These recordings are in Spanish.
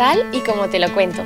tal y como te lo cuento.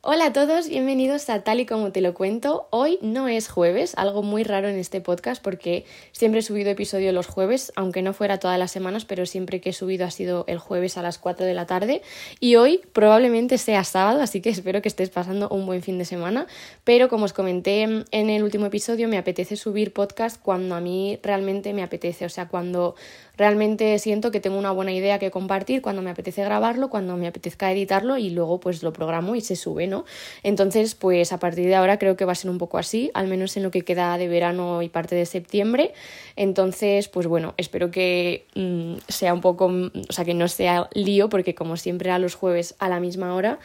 Hola a todos, bienvenidos a Tal y como te lo cuento. Hoy no es jueves, algo muy raro en este podcast porque siempre he subido episodio los jueves, aunque no fuera todas las semanas, pero siempre que he subido ha sido el jueves a las 4 de la tarde y hoy probablemente sea sábado, así que espero que estés pasando un buen fin de semana, pero como os comenté en el último episodio, me apetece subir podcast cuando a mí realmente me apetece, o sea, cuando realmente siento que tengo una buena idea que compartir cuando me apetece grabarlo, cuando me apetezca editarlo y luego pues lo programo y se sube, ¿no? Entonces, pues a partir de ahora creo que va a ser un poco así, al menos en lo que queda de verano y parte de septiembre. Entonces, pues bueno, espero que mm, sea un poco, o sea, que no sea lío porque como siempre a los jueves a la misma hora.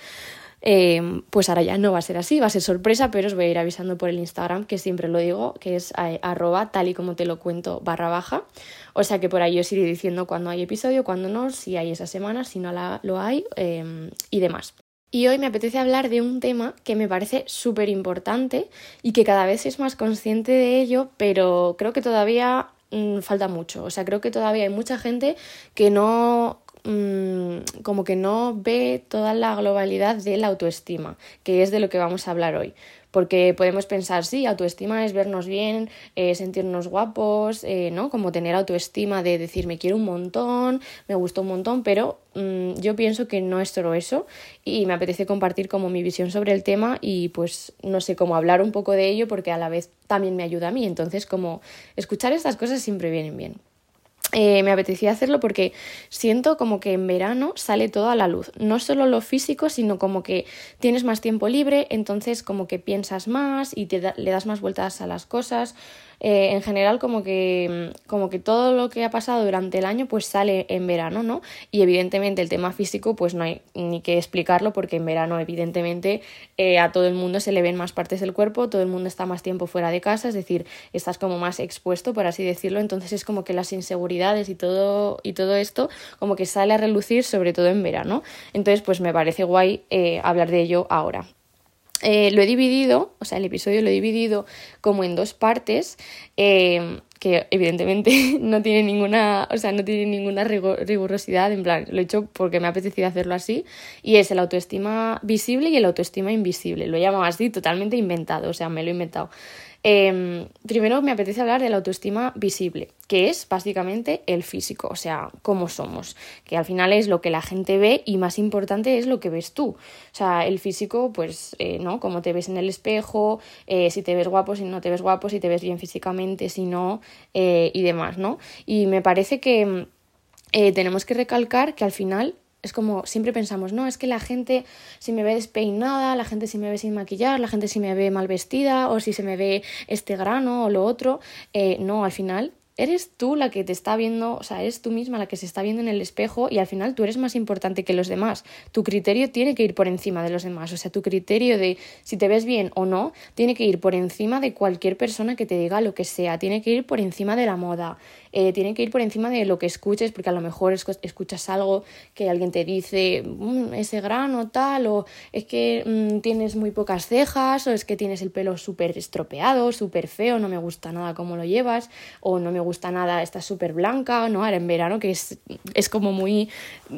Eh, pues ahora ya no va a ser así, va a ser sorpresa, pero os voy a ir avisando por el Instagram, que siempre lo digo, que es eh, arroba tal y como te lo cuento barra baja. O sea que por ahí os iré diciendo cuando hay episodio, cuando no, si hay esa semana, si no la, lo hay em, y demás. Y hoy me apetece hablar de un tema que me parece súper importante y que cada vez es más consciente de ello, pero creo que todavía mm, falta mucho. O sea, creo que todavía hay mucha gente que no mm, como que no ve toda la globalidad de la autoestima, que es de lo que vamos a hablar hoy porque podemos pensar, sí, autoestima es vernos bien, eh, sentirnos guapos, eh, ¿no? Como tener autoestima de decir, me quiero un montón, me gusta un montón, pero mm, yo pienso que no es solo eso y me apetece compartir como mi visión sobre el tema y pues no sé cómo hablar un poco de ello porque a la vez también me ayuda a mí, entonces como escuchar estas cosas siempre vienen bien. Eh, me apetecía hacerlo porque siento como que en verano sale todo a la luz, no solo lo físico, sino como que tienes más tiempo libre, entonces como que piensas más y te le das más vueltas a las cosas, eh, en general como que, mm, como que todo lo que ha pasado durante el año pues sale en verano, ¿no? Y evidentemente el tema físico pues no hay ni que explicarlo porque en verano evidentemente eh, a todo el mundo se le ven más partes del cuerpo, todo el mundo está más tiempo fuera de casa, es decir, estás como más expuesto, por así decirlo, entonces es como que las inseguridades y todo, y todo esto como que sale a relucir sobre todo en verano. Entonces pues me parece guay eh, hablar de ello ahora. Eh, lo he dividido, o sea, el episodio lo he dividido como en dos partes, eh, que evidentemente no tiene ninguna, o sea, no tiene ninguna rigurosidad, en plan, lo he hecho porque me ha apetecido hacerlo así, y es el autoestima visible y el autoestima invisible. Lo he llamado así, totalmente inventado, o sea, me lo he inventado. Em, primero me apetece hablar de la autoestima visible, que es básicamente el físico, o sea, cómo somos, que al final es lo que la gente ve y más importante es lo que ves tú. O sea, el físico, pues, eh, ¿no? Cómo te ves en el espejo, eh, si te ves guapo, si no te ves guapo, si te ves bien físicamente, si no, eh, y demás, ¿no? Y me parece que tenemos que recalcar que al final es como siempre pensamos, no, es que la gente si me ve despeinada, la gente si me ve sin maquillar, la gente si me ve mal vestida o si se me ve este grano o lo otro, eh, no, al final eres tú la que te está viendo, o sea, eres tú misma la que se está viendo en el espejo y al final tú eres más importante que los demás. Tu criterio tiene que ir por encima de los demás, o sea, tu criterio de si te ves bien o no tiene que ir por encima de cualquier persona que te diga lo que sea, tiene que ir por encima de la moda, eh, tiene que ir por encima de lo que escuches, porque a lo mejor escuchas algo que alguien te dice, mm, ese grano tal, o es que mm, tienes muy pocas cejas, o es que tienes el pelo súper estropeado, súper feo, no me gusta nada cómo lo llevas, o no me gusta nada, estás súper blanca, ¿no? Ahora en verano, que es, es como muy,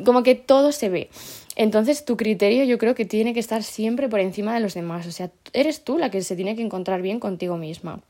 como que todo se ve. Entonces tu criterio yo creo que tiene que estar siempre por encima de los demás, o sea, eres tú la que se tiene que encontrar bien contigo misma.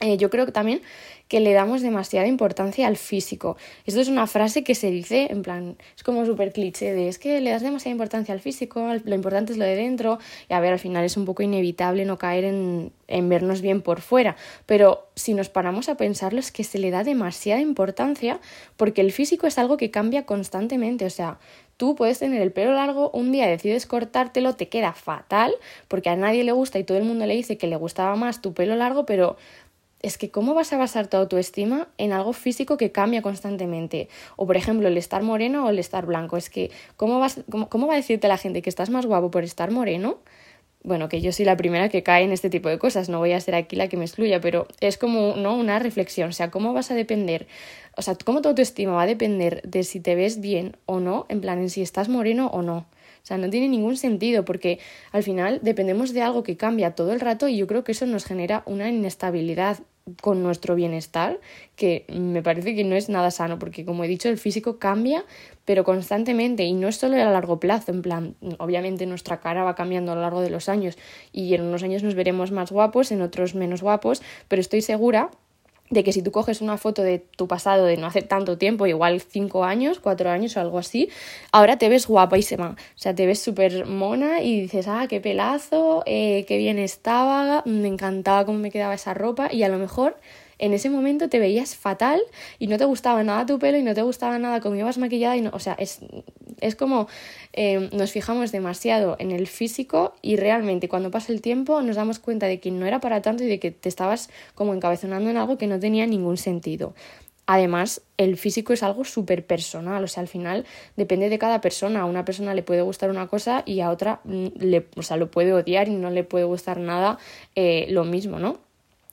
Eh, yo creo que también que le damos demasiada importancia al físico. Esto es una frase que se dice, en plan, es como súper cliché de es que le das demasiada importancia al físico, lo importante es lo de dentro, y a ver, al final es un poco inevitable no caer en, en vernos bien por fuera, pero si nos paramos a pensarlo es que se le da demasiada importancia porque el físico es algo que cambia constantemente, o sea, Tú puedes tener el pelo largo, un día decides cortártelo, te queda fatal, porque a nadie le gusta y todo el mundo le dice que le gustaba más tu pelo largo, pero es que ¿cómo vas a basar tu autoestima en algo físico que cambia constantemente? O por ejemplo, el estar moreno o el estar blanco. Es que ¿cómo, vas, cómo, va a decirte la gente que estás más guapo por estar moreno? Bueno, que yo soy la primera que cae en este tipo de cosas, no voy a ser aquí la que me excluya, pero es como ¿no? una reflexión, o sea, ¿cómo vas a depender? O sea, ¿cómo tu autoestima va a depender de si te ves bien o no, en plan, en si estás moreno o no? O sea, no tiene ningún sentido porque al final dependemos de algo que cambia todo el rato y yo creo que eso nos genera una inestabilidad con nuestro bienestar, que me parece que no es nada sano, porque como he dicho, el físico cambia, pero constantemente, y no es solo a largo plazo, en plan, obviamente nuestra cara va cambiando a lo largo de los años, y en unos años nos veremos más guapos, en otros menos guapos, pero estoy segura de que si tú coges una foto de tu pasado de no hace tanto tiempo, igual cinco años, cuatro años o algo así, ahora te ves guapísima, o sea, te ves súper mona y dices, ah, qué pelazo, eh, qué bien estaba, me encantaba cómo me quedaba esa ropa y a lo mejor en ese momento te veías fatal y no te gustaba nada tu pelo y no te gustaba nada cómo ibas maquillada y no, o sea, es, es como eh, nos fijamos demasiado en el físico y realmente cuando pasa el tiempo nos damos cuenta de que no era para tanto y de que te estabas como encabezonando en algo que no tenía ningún sentido. Además, el físico es algo súper personal, o sea, al final depende de cada persona. A una persona le puede gustar una cosa y a otra mm, le, o sea, lo puede odiar y no le puede gustar nada eh, lo mismo, ¿no?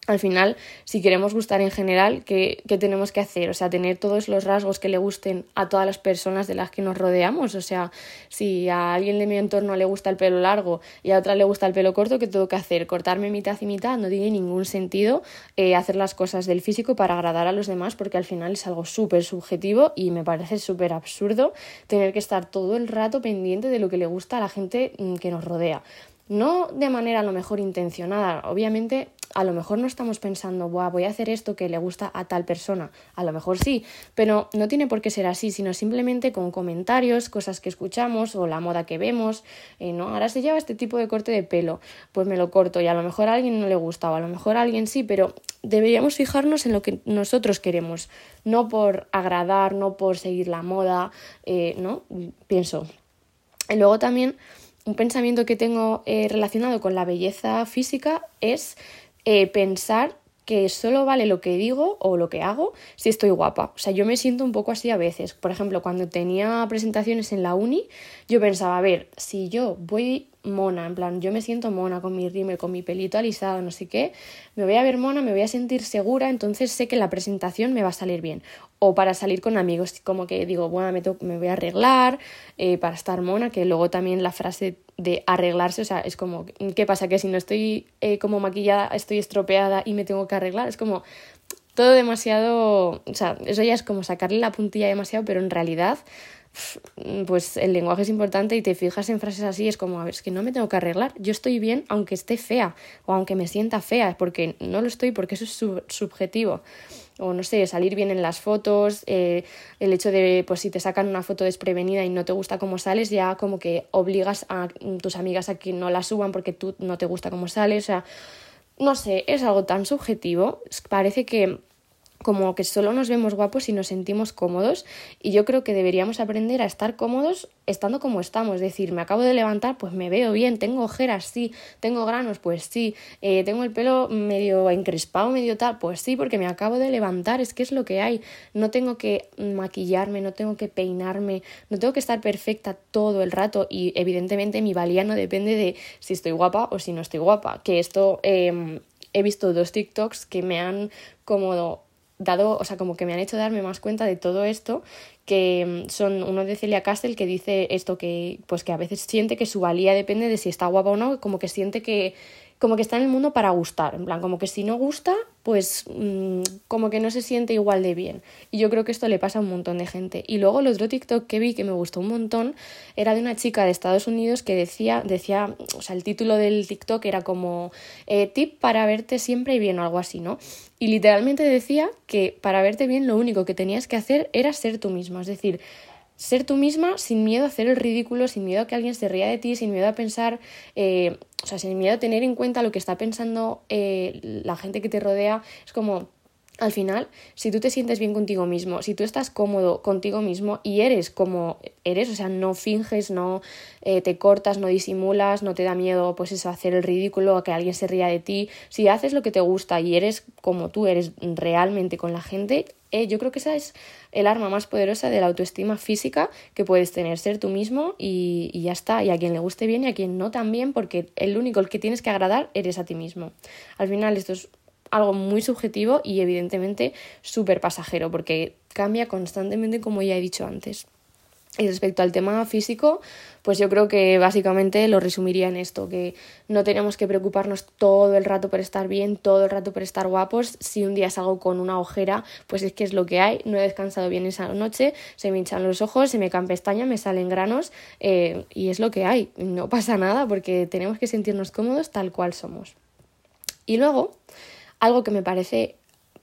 Al final, si queremos gustar en general, ¿qué, tenemos que hacer? O sea, tener todos los rasgos que le gusten a todas las personas de las que nos rodeamos. O sea, si a alguien de mi entorno le gusta el pelo largo y a otra le gusta el pelo corto, ¿qué tengo que hacer? Cortarme mitad y mitad no tiene ningún sentido eh, hacer las cosas del físico para agradar a los demás porque al final es algo súper subjetivo y me parece súper absurdo tener que estar todo el rato pendiente de lo que le gusta a la gente mm, que nos rodea. No de manera a lo mejor intencionada, obviamente a lo mejor no estamos pensando, voy a hacer esto que le gusta a tal persona. A lo mejor sí, pero no tiene por qué ser así, sino simplemente con comentarios, cosas que escuchamos o la moda que vemos. Eh, ¿no? Ahora se lleva este tipo de corte de pelo, pues me lo corto y a lo mejor a alguien no le gusta o a lo mejor a alguien sí, pero deberíamos fijarnos en lo que nosotros queremos, no por agradar, no por seguir la moda, eh, ¿no? Pienso. Y luego también un pensamiento que tengo eh, relacionado con la belleza física es eh, pensar que solo vale lo que digo o lo que hago si estoy guapa. O sea, yo me siento un poco así a veces. Por ejemplo, cuando tenía presentaciones en la uni, yo pensaba, a ver, si yo voy mona, en plan, yo me siento mona con mi rímel, con mi pelito alisado, no sé qué, me voy a ver mona, me voy a sentir segura, entonces sé que la presentación me va a salir bien. O para salir con amigos, como que digo, bueno, me, me voy a arreglar eh, para estar mona, que luego también la frase de arreglarse, o sea, es como, ¿qué pasa? Que si no estoy eh, como maquillada, estoy estropeada y me tengo que arreglar, es como todo demasiado, o sea, eso ya es como sacarle la puntilla demasiado, pero en realidad pues el lenguaje es importante y te fijas en frases así, es como, a ver, es que no me tengo que arreglar, yo estoy bien aunque esté fea o aunque me sienta fea, porque no lo estoy, porque eso es subjetivo. O no sé, salir bien en las fotos, eh, el hecho de, pues si te sacan una foto desprevenida y no te gusta cómo sales, ya como que obligas a tus amigas a que no la suban porque tú no te gusta cómo sales, o sea, no sé, es algo tan subjetivo, parece que como que solo nos vemos guapos y nos sentimos cómodos. Y yo creo que deberíamos aprender a estar cómodos estando como estamos, es decir, me acabo de levantar, pues me veo bien, tengo ojeras, sí, tengo granos, pues sí, eh, tengo el pelo medio encrespado, medio tal, pues sí, porque me acabo de levantar, es que es lo que hay, no tengo que maquillarme, no tengo que peinarme, no tengo que estar perfecta todo el rato. Y evidentemente mi valía no depende de si estoy guapa o si no estoy guapa, que esto... Em, he visto dos TikToks que me han como dado, o sea, como que me han hecho darme más cuenta de todo esto, que mm, son uno de Celia Castle que dice esto que pues que a veces siente que su valía depende de si está guapa o no, como que siente que como que está en el mundo para gustar, en plan, como que si no gusta, pues mm, como que no se siente igual de bien. Y yo creo que esto le pasa a un montón de gente. Y luego el otro TikTok que vi que me gustó un montón era de una chica de Estados Unidos que decía, decía, o sea, el título del TikTok era como eh, tip para verte siempre bien o algo así, ¿no? Y literalmente decía que para verte bien lo único que tenías que hacer era ser tú mismo, es decir, ser tú misma sin miedo a hacer el ridículo, sin miedo a que alguien se ría de ti, sin miedo a pensar, eh, o sea, sin miedo a tener en cuenta lo que está pensando eh, la gente que te rodea. Es como, al final, si tú te sientes bien contigo mismo, si tú estás cómodo contigo mismo y eres como eres, o sea, no finges, no eh, te cortas, no disimulas, no te da miedo, pues eso, hacer el ridículo, a que alguien se ría de ti, si haces lo que te gusta y eres como tú eres realmente con la gente, eh, yo creo que esa es el arma más poderosa de la autoestima física que puedes tener, ser tú mismo y, y ya está, y a quien le guste bien y a quien no también, porque el único el que tienes que agradar eres a ti mismo. Al final esto es algo muy subjetivo y evidentemente súper pasajero porque cambia constantemente como ya he dicho antes. Respecto al tema físico, pues yo creo que básicamente lo resumiría en esto, que no tenemos que preocuparnos todo el rato por estar bien, todo el rato por estar guapos. Si un día salgo con una ojera, pues es que es lo que hay, no he descansado bien esa noche, se me hinchan los ojos, se me caen me salen granos eh, y es lo que hay. No pasa nada porque tenemos que sentirnos cómodos tal cual somos. Y luego, algo que me parece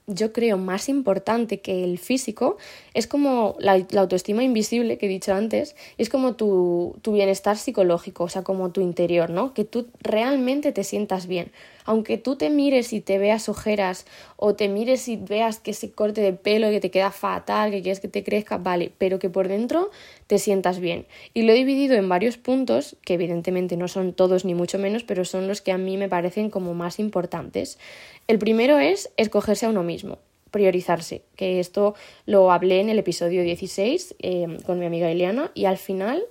yo creo más importante que el físico es como la, autoestima invisible que he dicho antes, es como tu, tu, bienestar psicológico, o sea, como tu interior, ¿no? Que tú realmente te sientas bien. Aunque tú te mires y te veas ojeras o te mires y veas que ese corte de pelo que te queda fatal, que quieres que te crezca, vale, pero que por dentro te sientas bien. Y lo he dividido en varios puntos, que evidentemente no son todos ni mucho menos, pero son los que a mí me parecen como más importantes. El primero es escogerse a uno mismo priorizarse, que esto lo hablé en el episodio 16 eh, con mi amiga Eliana y al final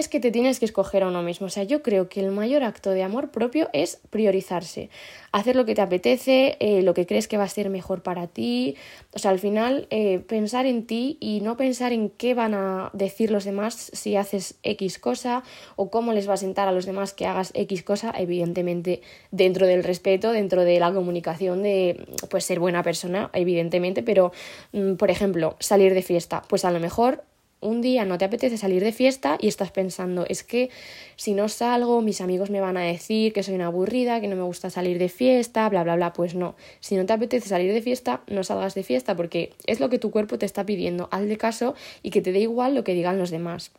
es que te tienes que escoger a uno mismo. O sea, yo creo que el mayor acto de amor propio es priorizarse, hacer lo que te apetece, eh, lo que crees que va a ser mejor para ti. O sea, al final eh, pensar en ti y no pensar en qué van a decir los demás si haces X cosa o cómo les va a sentar a los demás que hagas X cosa, evidentemente dentro del respeto, dentro de la comunicación, de pues ser buena persona, evidentemente, pero mm, por ejemplo, salir de fiesta, pues a lo mejor un día no te apetece salir de fiesta y estás pensando, es que si no salgo, mis amigos me van a decir que soy una aburrida, que no me gusta salir de fiesta, bla, bla, bla. Pues no, si no te apetece salir de fiesta, no salgas de fiesta porque es lo que tu cuerpo te está pidiendo. Hazle caso y que te dé igual lo que digan los demás.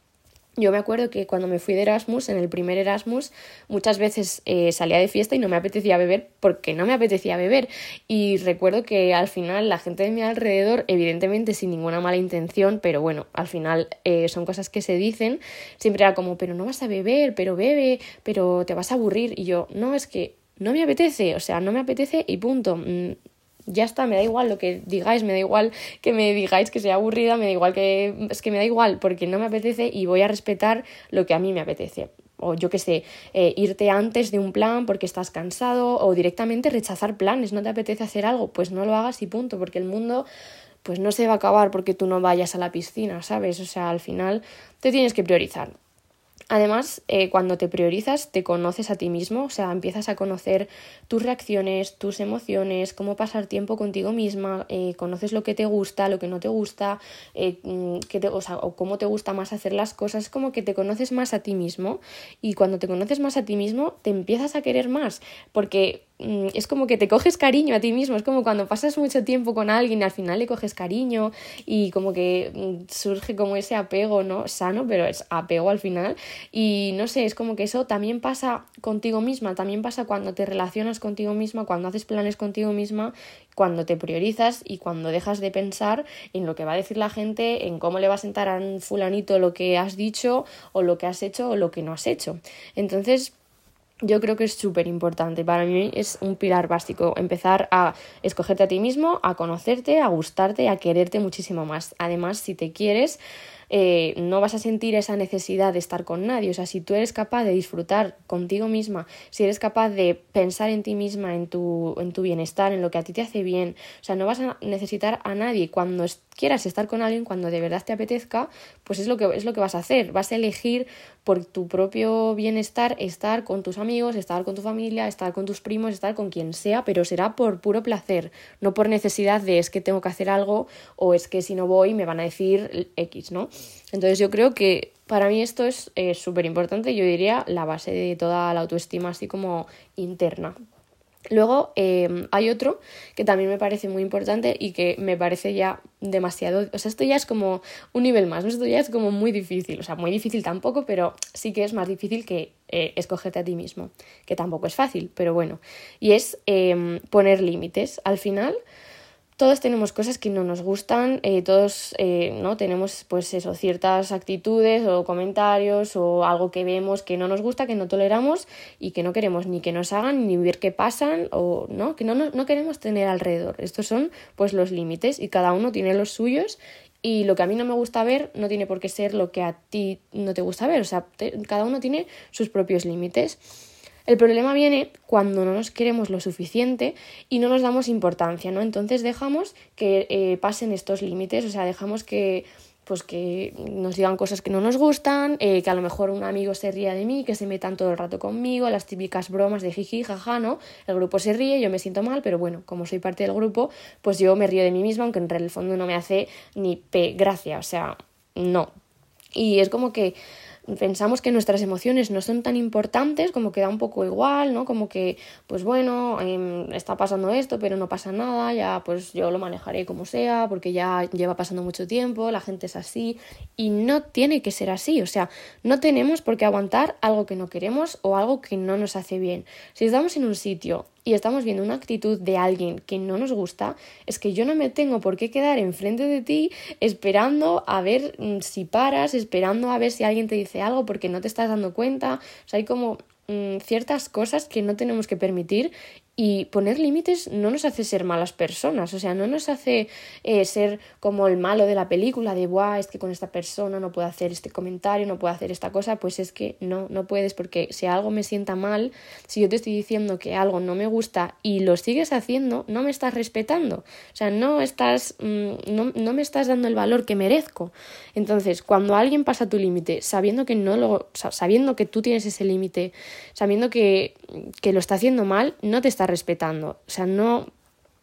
Yo me acuerdo que cuando me fui de Erasmus, en el primer Erasmus, muchas veces eh, salía de fiesta y no me apetecía beber porque no me apetecía beber. Y recuerdo que al final la gente de mi alrededor, evidentemente sin ninguna mala intención, pero bueno, al final eh, son cosas que se dicen, siempre era como, pero no vas a beber, pero bebe, pero te vas a aburrir. Y yo, no, es que no me apetece, o sea, no me apetece y punto. Ya está, me da igual lo que digáis, me da igual que me digáis que sea aburrida, me da igual que es que me da igual porque no me apetece y voy a respetar lo que a mí me apetece. O yo qué sé, eh, irte antes de un plan porque estás cansado o directamente rechazar planes, no te apetece hacer algo, pues no lo hagas y punto, porque el mundo pues no se va a acabar porque tú no vayas a la piscina, ¿sabes? O sea, al final te tienes que priorizar. Además, eh, cuando te priorizas, te conoces a ti mismo, o sea, empiezas a conocer tus reacciones, tus emociones, cómo pasar tiempo contigo misma, eh, conoces lo que te gusta, lo que no te gusta, eh, mm, te, o, sea, o cómo te gusta más hacer las cosas, como que te conoces más a ti mismo y cuando te conoces más a ti mismo, te empiezas a querer más, porque es como que te coges cariño a ti mismo, es como cuando pasas mucho tiempo con alguien al final le coges cariño y como que mm, surge como ese apego, ¿no? Sano, pero es apego al final y no sé, es como que eso también pasa contigo misma, también pasa cuando te relacionas contigo misma, cuando haces planes contigo misma, cuando te priorizas y cuando dejas de pensar en lo que va a decir la gente, en cómo le va a sentar a un fulanito lo que has dicho o lo que has hecho o lo que no has hecho. Entonces, yo creo que es súper importante. Para mí es un pilar básico. Empezar a escogerte a ti mismo, a conocerte, a gustarte, a quererte muchísimo más. Además, si te quieres, eh, no vas a sentir esa necesidad de estar con nadie. O sea, si tú eres capaz de disfrutar contigo misma, si eres capaz de pensar en ti misma, en tu, en tu bienestar, en lo que a ti te hace bien, o sea, no vas a necesitar a nadie. Cuando quieras estar con alguien, cuando de verdad te apetezca, pues es lo que, es lo que vas a hacer. Vas a elegir por tu propio bienestar estar con tus amigos, estar con tu familia, estar con tus primos, estar con quien sea, pero será por puro placer, no por necesidad de es que tengo que hacer algo o es que si no voy me van a decir X, ¿no? Entonces yo creo que para mí esto es súper importante, yo diría la base de toda la autoestima así como interna. Luego em, hay otro que también me parece muy importante y que me parece ya demasiado, o sea, esto ya es como un nivel más, esto ya es como muy difícil, o sea, muy difícil tampoco, pero sí que es más difícil que eh, escogerte a ti mismo, que tampoco es fácil, pero bueno, y es em, poner límites. Al final, todos tenemos cosas que no nos gustan, eh, todos eh, no tenemos pues eso, ciertas actitudes o comentarios o algo que vemos que no nos gusta, que no toleramos y que no queremos ni que nos hagan ni ver qué pasan o no, que no, no, queremos tener alrededor. Estos son pues los límites y cada uno tiene los suyos y lo que a mí no me gusta ver no tiene por qué ser lo que a ti no te gusta ver, o sea, cada uno tiene sus propios límites. El problema viene cuando no nos queremos lo suficiente y no nos damos importancia, ¿no? Entonces dejamos que eh, pasen estos límites, o sea, dejamos que pues que nos digan cosas que no nos gustan, eh, que a lo mejor un amigo se ría de mí, que se metan todo el rato conmigo, las típicas bromas de jiji, jaja, ¿no? El grupo se ríe, yo me siento mal, pero bueno, como soy parte del grupo, pues yo me río de mí misma, aunque en el fondo no me hace ni pe gracia, o sea, no. Y es como que pensamos que nuestras emociones no son tan importantes, como que da un poco igual, ¿no? Como que, pues bueno, em, está pasando esto, pero no pasa nada, ya pues yo lo manejaré como sea, porque ya lleva pasando mucho tiempo, la gente es así, y no tiene que ser así, o sea, no tenemos por qué aguantar algo que no queremos o algo que no nos hace bien. Si estamos en un sitio y estamos viendo una actitud de alguien que no nos gusta, es que yo no me tengo por qué quedar enfrente de ti esperando a ver mm, si paras, esperando a ver si alguien te dice algo porque no te estás dando cuenta. O sea, hay como mm, ciertas cosas que no tenemos que permitir y poner límites no nos hace ser malas personas, o sea, no nos hace eh, ser como el malo de la película, de, Buah, es que con esta persona no puedo hacer este comentario, no puedo hacer esta cosa, pues es que no, no puedes, porque si algo me sienta mal, si yo te estoy diciendo que algo no me gusta y lo sigues haciendo, no me estás respetando, o sea, no estás, mm, no, no me estás dando el valor que merezco. Entonces, cuando alguien pasa tu límite, sabiendo que no lo, sabiendo que tú tienes ese límite, sabiendo que, que lo está haciendo mal, no te está respetando. O sea, no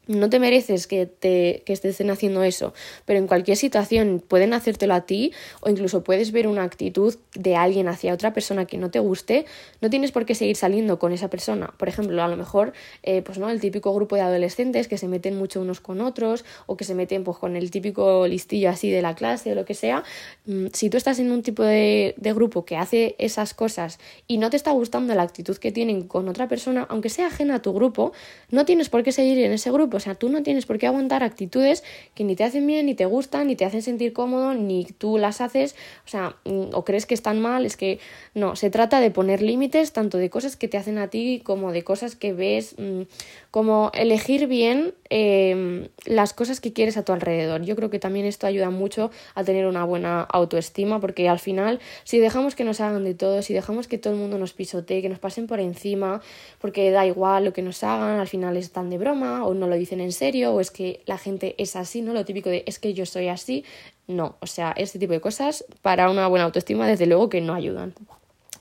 no te mereces que te que estén haciendo eso, pero en cualquier situación pueden hacértelo a ti o incluso puedes ver una actitud de alguien hacia otra persona que no te guste, no tienes por qué seguir saliendo con esa persona. Por ejemplo, a lo mejor, eh, pues no, el típico grupo de adolescentes que se meten mucho unos con otros o que se meten pues con el típico listillo así de la clase o lo que sea. Mm, si tú estás en un tipo de, de grupo que hace esas cosas y no te está gustando la actitud que tienen con otra persona, aunque sea ajena a tu grupo, no tienes por qué seguir en ese grupo o sea, tú no tienes por qué aguantar actitudes que ni te hacen bien, ni te gustan, ni te hacen sentir cómodo, ni tú las haces, o sea, mm, o crees que están mal, es que no, se trata de poner límites tanto de cosas que te hacen a ti como de cosas que ves, mm, como elegir bien em, las cosas que quieres a tu alrededor. Yo creo que también esto ayuda mucho a tener una buena autoestima, porque al final, si dejamos que nos hagan de todo, si dejamos que todo el mundo nos pisotee, que nos pasen por encima, porque da igual lo que nos hagan, al final están de broma o no lo dicen en serio o es que la gente es así, ¿no? Lo típico de es que yo soy así. No, o sea, este tipo de cosas para una buena autoestima desde luego que no ayudan.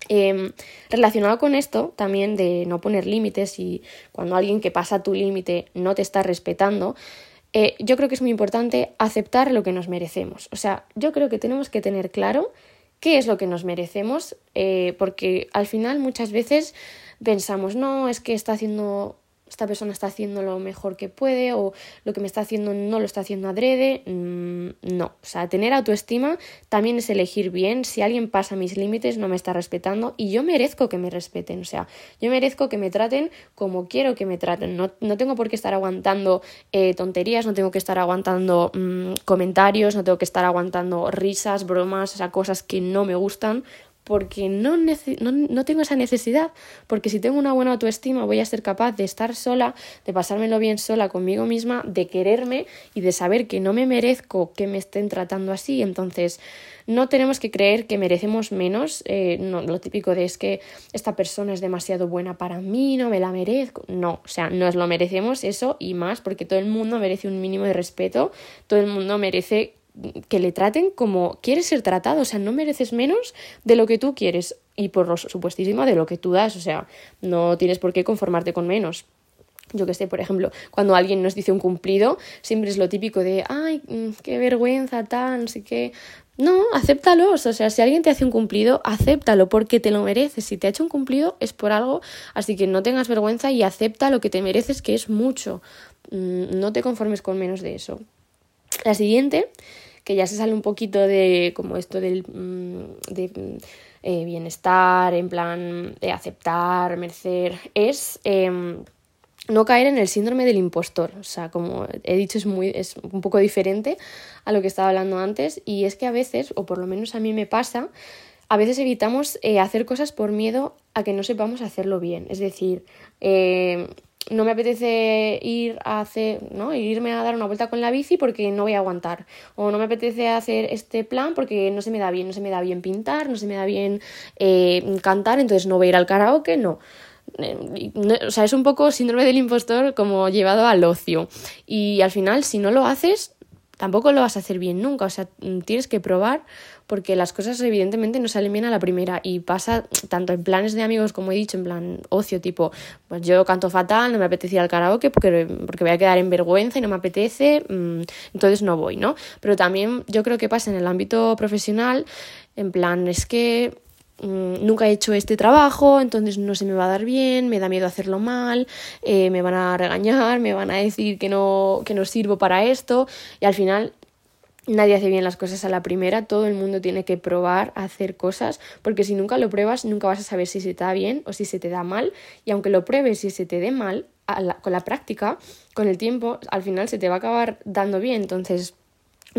Em, relacionado con esto, también de no poner límites y cuando alguien que pasa tu límite no te está respetando, eh, yo creo que es muy importante aceptar lo que nos merecemos. O sea, yo creo que tenemos que tener claro qué es lo que nos merecemos, eh, porque al final muchas veces pensamos, no, es que está haciendo esta persona está haciendo lo mejor que puede o lo que me está haciendo no lo está haciendo adrede. Mm, no, o sea, tener autoestima también es elegir bien. Si alguien pasa mis límites, no me está respetando y yo merezco que me respeten. O sea, yo merezco que me traten como quiero que me traten. No, no tengo por qué estar aguantando eh, tonterías, no tengo que estar aguantando mm, comentarios, no tengo que estar aguantando risas, bromas, o sea, cosas que no me gustan porque no, no, tengo esa necesidad, porque si tengo una buena autoestima voy a ser capaz de estar sola, de pasármelo bien sola conmigo misma, de quererme y de saber que no me merezco que me estén tratando así. Entonces, no tenemos que creer que merecemos menos, eh, no, lo típico de es que esta persona es demasiado buena para mí, no me la merezco. No, o sea, nos lo merecemos eso y más, porque todo el mundo merece un mínimo de respeto, todo el mundo merece que le traten como quieres ser tratado, o sea, no mereces menos de lo que tú quieres y por lo supuestísimo de lo que tú das, o sea, no tienes por qué conformarte con menos. Yo que sé, por ejemplo, cuando alguien nos dice un cumplido, siempre es lo típico de, ay, mm, qué vergüenza, tan, así que... No, acéptalos, o sea, si alguien te hace un cumplido, acéptalo porque te lo mereces. Si te ha hecho un cumplido es por algo, así que no tengas vergüenza y acepta lo que te mereces, que es mucho. Mm, no te conformes con menos de eso. La siguiente que ya se sale un poquito de como esto del mm, de, eh, bienestar, en plan de aceptar, merecer, es em, no caer en el síndrome del impostor. O sea, como he dicho, es, muy, es un poco diferente a lo que estaba hablando antes y es que a veces, o por lo menos a mí me pasa, a veces evitamos eh, hacer cosas por miedo a que no sepamos hacerlo bien. Es decir, eh, no me apetece ir a hacer, ¿no? Irme a dar una vuelta con la bici porque no voy a aguantar. O no me apetece hacer este plan porque no se me da bien, no se me da bien pintar, no se me da bien eh, cantar, entonces no voy a ir al karaoke, no. Eh, o sea, es un poco síndrome del impostor como llevado al ocio. Y al final, si no lo haces, tampoco lo vas a hacer bien nunca. O sea, mm, tienes que probar porque las cosas evidentemente no salen bien a la primera y pasa tanto en planes de amigos como he dicho, en plan ocio, tipo, pues yo canto fatal, no me apetecía el karaoke porque, porque voy a quedar en vergüenza y no me apetece, mm, entonces no voy, ¿no? Pero también yo creo que pasa en el ámbito profesional, en plan, es que nunca he hecho este trabajo, entonces no se me va a dar bien, me da miedo hacerlo mal, eh, me van a regañar, me van a decir que no, que no sirvo para esto y al final Nadie hace bien las cosas a la primera, todo el mundo tiene que probar a hacer cosas, porque si nunca lo pruebas, nunca vas a saber si se te da bien o si se te da mal, y aunque lo pruebes y se te dé mal, con la práctica, con el tiempo, al final se te va a acabar dando bien. Entonces,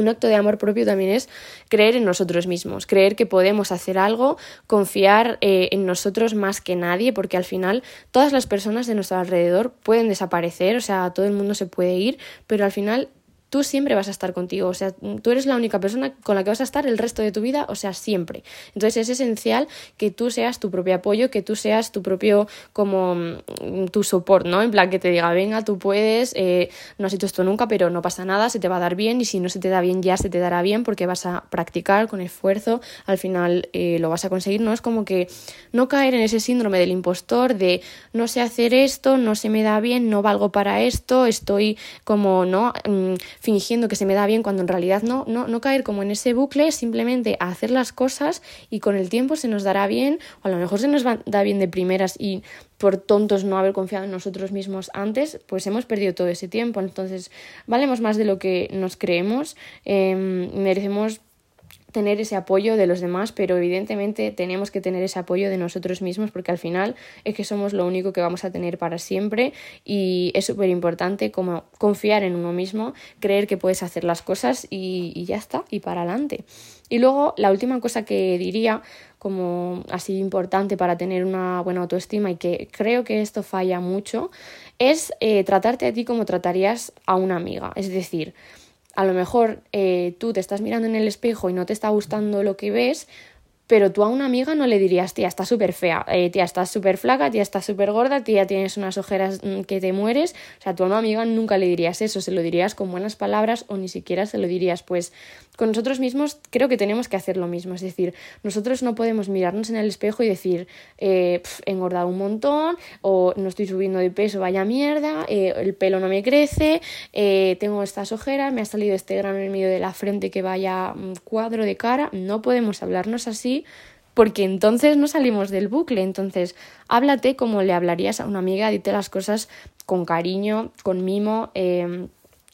un acto de amor propio también es creer en nosotros mismos, creer que podemos hacer algo, confiar eh, en nosotros más que nadie, porque al final todas las personas de nuestro alrededor pueden desaparecer, o sea, todo el mundo se puede ir, pero al final tú siempre vas a estar contigo, o sea, tú eres la única persona con la que vas a estar el resto de tu vida, o sea, siempre. Entonces es esencial que tú seas tu propio apoyo, que tú seas tu propio, como, mm, tu soporte, ¿no? En plan, que te diga, venga, tú puedes, eh, no has hecho esto nunca, pero no pasa nada, se te va a dar bien y si no se te da bien, ya se te dará bien porque vas a practicar con esfuerzo, al final eh, lo vas a conseguir, ¿no? Es como que no caer en ese síndrome del impostor de no sé hacer esto, no se me da bien, no valgo para esto, estoy como, ¿no? Fingiendo que se me da bien cuando en realidad no, no, no caer como en ese bucle, simplemente hacer las cosas y con el tiempo se nos dará bien, o a lo mejor se nos va, da bien de primeras y por tontos no haber confiado en nosotros mismos antes, pues hemos perdido todo ese tiempo. Entonces, valemos más de lo que nos creemos, em, merecemos tener ese apoyo de los demás, pero evidentemente tenemos que tener ese apoyo de nosotros mismos porque al final es que somos lo único que vamos a tener para siempre y es súper importante como confiar en uno mismo, creer que puedes hacer las cosas y, ya está, y para adelante. Y luego la última cosa que diría como así importante para tener una buena autoestima y que creo que esto falla mucho es eh, tratarte a ti como tratarías a una amiga. Es decir, a lo mejor eh, tú te estás mirando en el espejo y no te está gustando lo que ves, pero tú a una amiga no le dirías, tía, está súper fea, eh, tía, estás súper flaca, tía, estás súper gorda, tía, tienes unas ojeras mm, que te mueres. O sea, tú a una amiga nunca le dirías eso, se lo dirías con buenas palabras o ni siquiera se lo dirías. Pues con nosotros mismos creo que tenemos que hacer lo mismo. Es decir, nosotros no podemos mirarnos en el espejo y decir, eh, he engordado un montón, o no estoy subiendo de peso, vaya mierda, eh, el pelo no me crece, tengo estas ojeras, me ha salido este grano en medio de la frente que vaya mm, cuadro de cara. No podemos hablarnos así porque entonces no salimos del bucle. Entonces, háblate como le hablarías a una amiga, dite las cosas con cariño, con mimo. Eh,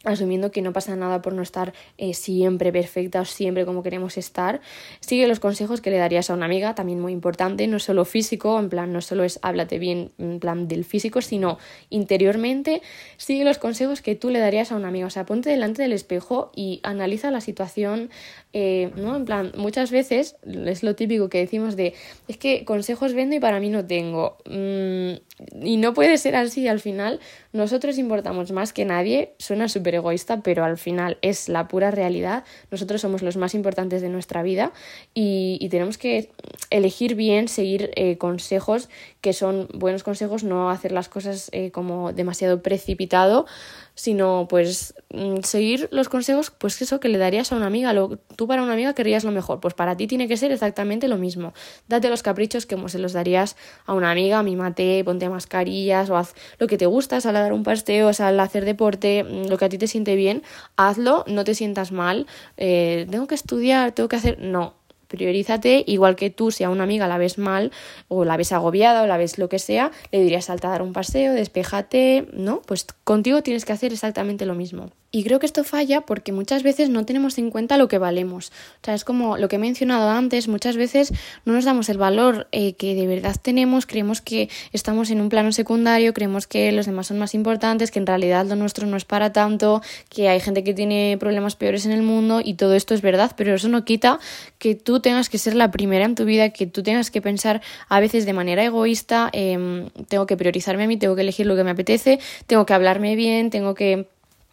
asumiendo que no pasa nada por no estar eh, siempre perfecta o siempre como queremos estar. Sigue los consejos que le darías a una amiga, también muy importante, no solo físico, en plan, no solo es háblate bien en plan del físico, sino interiormente. Sigue los consejos que tú le darías a una amiga, o sea, ponte delante del espejo y analiza la situación, eh, ¿no? En plan, muchas veces es lo típico que decimos de, es que consejos vendo y para mí no tengo. Mm, y no puede ser así, al final nosotros importamos más que nadie, suena súper egoísta, pero al final es la pura realidad, nosotros somos los más importantes de nuestra vida y, tenemos que elegir bien, seguir eh, consejos que son buenos consejos, no hacer las cosas eh, como demasiado precipitado, sino pues mm, seguir los consejos, pues eso que le darías a una amiga, lo, tú para una amiga querrías lo mejor, pues para ti tiene que ser exactamente lo mismo. Date los caprichos como se los darías a una amiga, mímate, ponte mascarillas o haz lo que te gusta, sal a dar un paseo, sal a hacer deporte, mm, lo que a ti te siente bien, hazlo, no te sientas mal, eh, tengo que estudiar, tengo que hacer, no, priorízate, igual que tú, si a una amiga la ves mal o la ves agobiada o la ves lo que sea, le dirías salta a dar un paseo, despejate, ¿no? Pues contigo tienes que hacer exactamente lo mismo. Y creo que esto falla porque muchas veces no tenemos en cuenta lo que valemos. O sea, es como lo que he mencionado antes, muchas veces no nos damos el valor eh, que de verdad tenemos, creemos que estamos en un plano secundario, creemos que los demás son más importantes, que en realidad lo nuestro no es para tanto, que hay gente que tiene problemas peores en el mundo y todo esto es verdad, pero eso no quita que tú tengas que ser la primera en tu vida, que tú tengas que pensar a veces de manera egoísta, em, tengo que priorizarme a mí, tengo que elegir lo que me apetece, tengo que hablarme bien, tengo que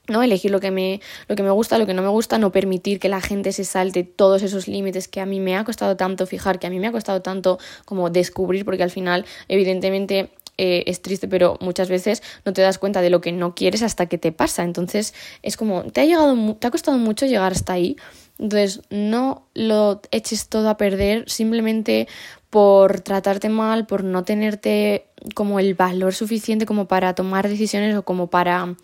¿no? Elegir lo que, me, lo que me gusta, lo que no me gusta, no permitir que la gente se salte todos esos límites que a mí me ha costado tanto fijar, que a mí me ha costado tanto como descubrir, porque al final, evidentemente, eh, es triste, pero muchas veces no te das cuenta de lo que no quieres hasta que te pasa. Entonces es como, te ha, llegado, te ha costado mucho llegar hasta ahí. Entonces no lo eches todo a perder simplemente por tratarte mal, por no tenerte como el valor suficiente como para tomar decisiones o como para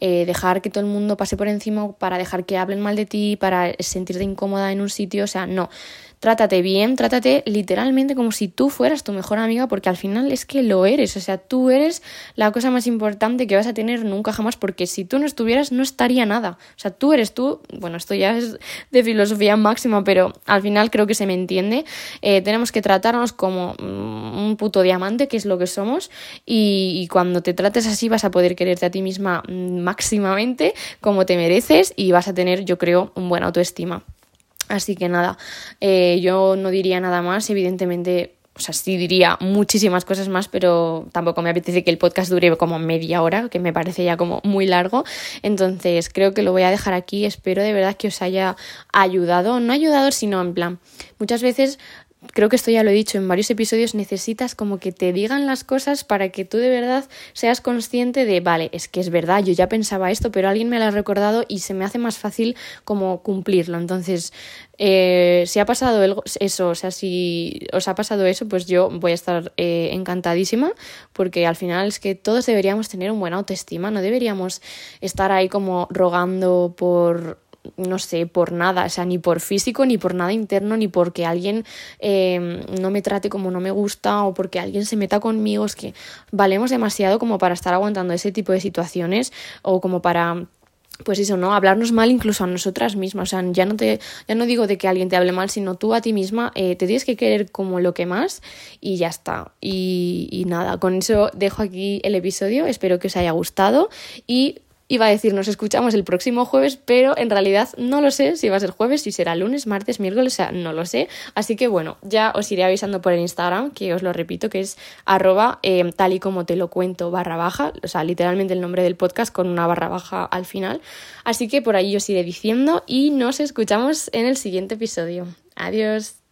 eh, dejar que todo el mundo pase por encima, para dejar que hablen mal de ti, para sentirte incómoda en un sitio, o sea, no. Trátate bien, trátate literalmente como si tú fueras tu mejor amiga, porque al final es que lo eres, o sea, tú eres la cosa más importante que vas a tener nunca jamás, porque si tú no estuvieras no estaría nada, o sea, tú eres tú, bueno, esto ya es de filosofía máxima, pero al final creo que se me entiende, eh, tenemos que tratarnos como mm, un puto diamante, que es lo que somos, y, y cuando te trates así vas a poder quererte a ti misma mm, máximamente como te mereces y vas a tener, yo creo, un buen autoestima. Así que nada, eh, yo no diría nada más, evidentemente o sea, sí diría muchísimas cosas más, pero tampoco me apetece que el podcast dure como media hora, que me parece ya como muy largo. Entonces, creo que lo voy a dejar aquí. Espero de verdad que os haya ayudado. No ayudado, sino en plan, muchas veces creo que esto ya lo he dicho en varios episodios, necesitas como que te digan las cosas para que tú de verdad seas consciente de, vale, es que es verdad, yo ya pensaba esto, pero alguien me lo ha recordado y se me hace más fácil como cumplirlo. Entonces, eh, si ha pasado eso, o sea, si os ha pasado eso, pues yo voy a estar eh, encantadísima, porque al final es que todos deberíamos tener un buen autoestima, no deberíamos estar ahí como rogando por no sé, por nada, o sea, ni por físico, ni por nada interno, ni porque alguien em, no me trate como no me gusta o porque alguien se meta conmigo, es que valemos demasiado como para estar aguantando ese tipo de situaciones o como para pues eso, ¿no? Hablarnos mal incluso a nosotras mismas. O sea, ya no te, ya no digo de que alguien te hable mal, sino tú a ti misma eh, te tienes que querer como lo que más y ya está. Y, y nada, con eso dejo aquí el episodio. Espero que os haya gustado y Iba a decir nos escuchamos el próximo jueves, pero en realidad no lo sé si va a ser jueves, si será lunes, martes, miércoles, o sea, no lo sé. Así que bueno, ya os iré avisando por el Instagram, que os lo repito, que es arroba eh, tal y como te lo cuento barra baja, o sea, literalmente el nombre del podcast con una barra baja al final. Así que por ahí os iré diciendo y nos escuchamos en el siguiente episodio. Adiós.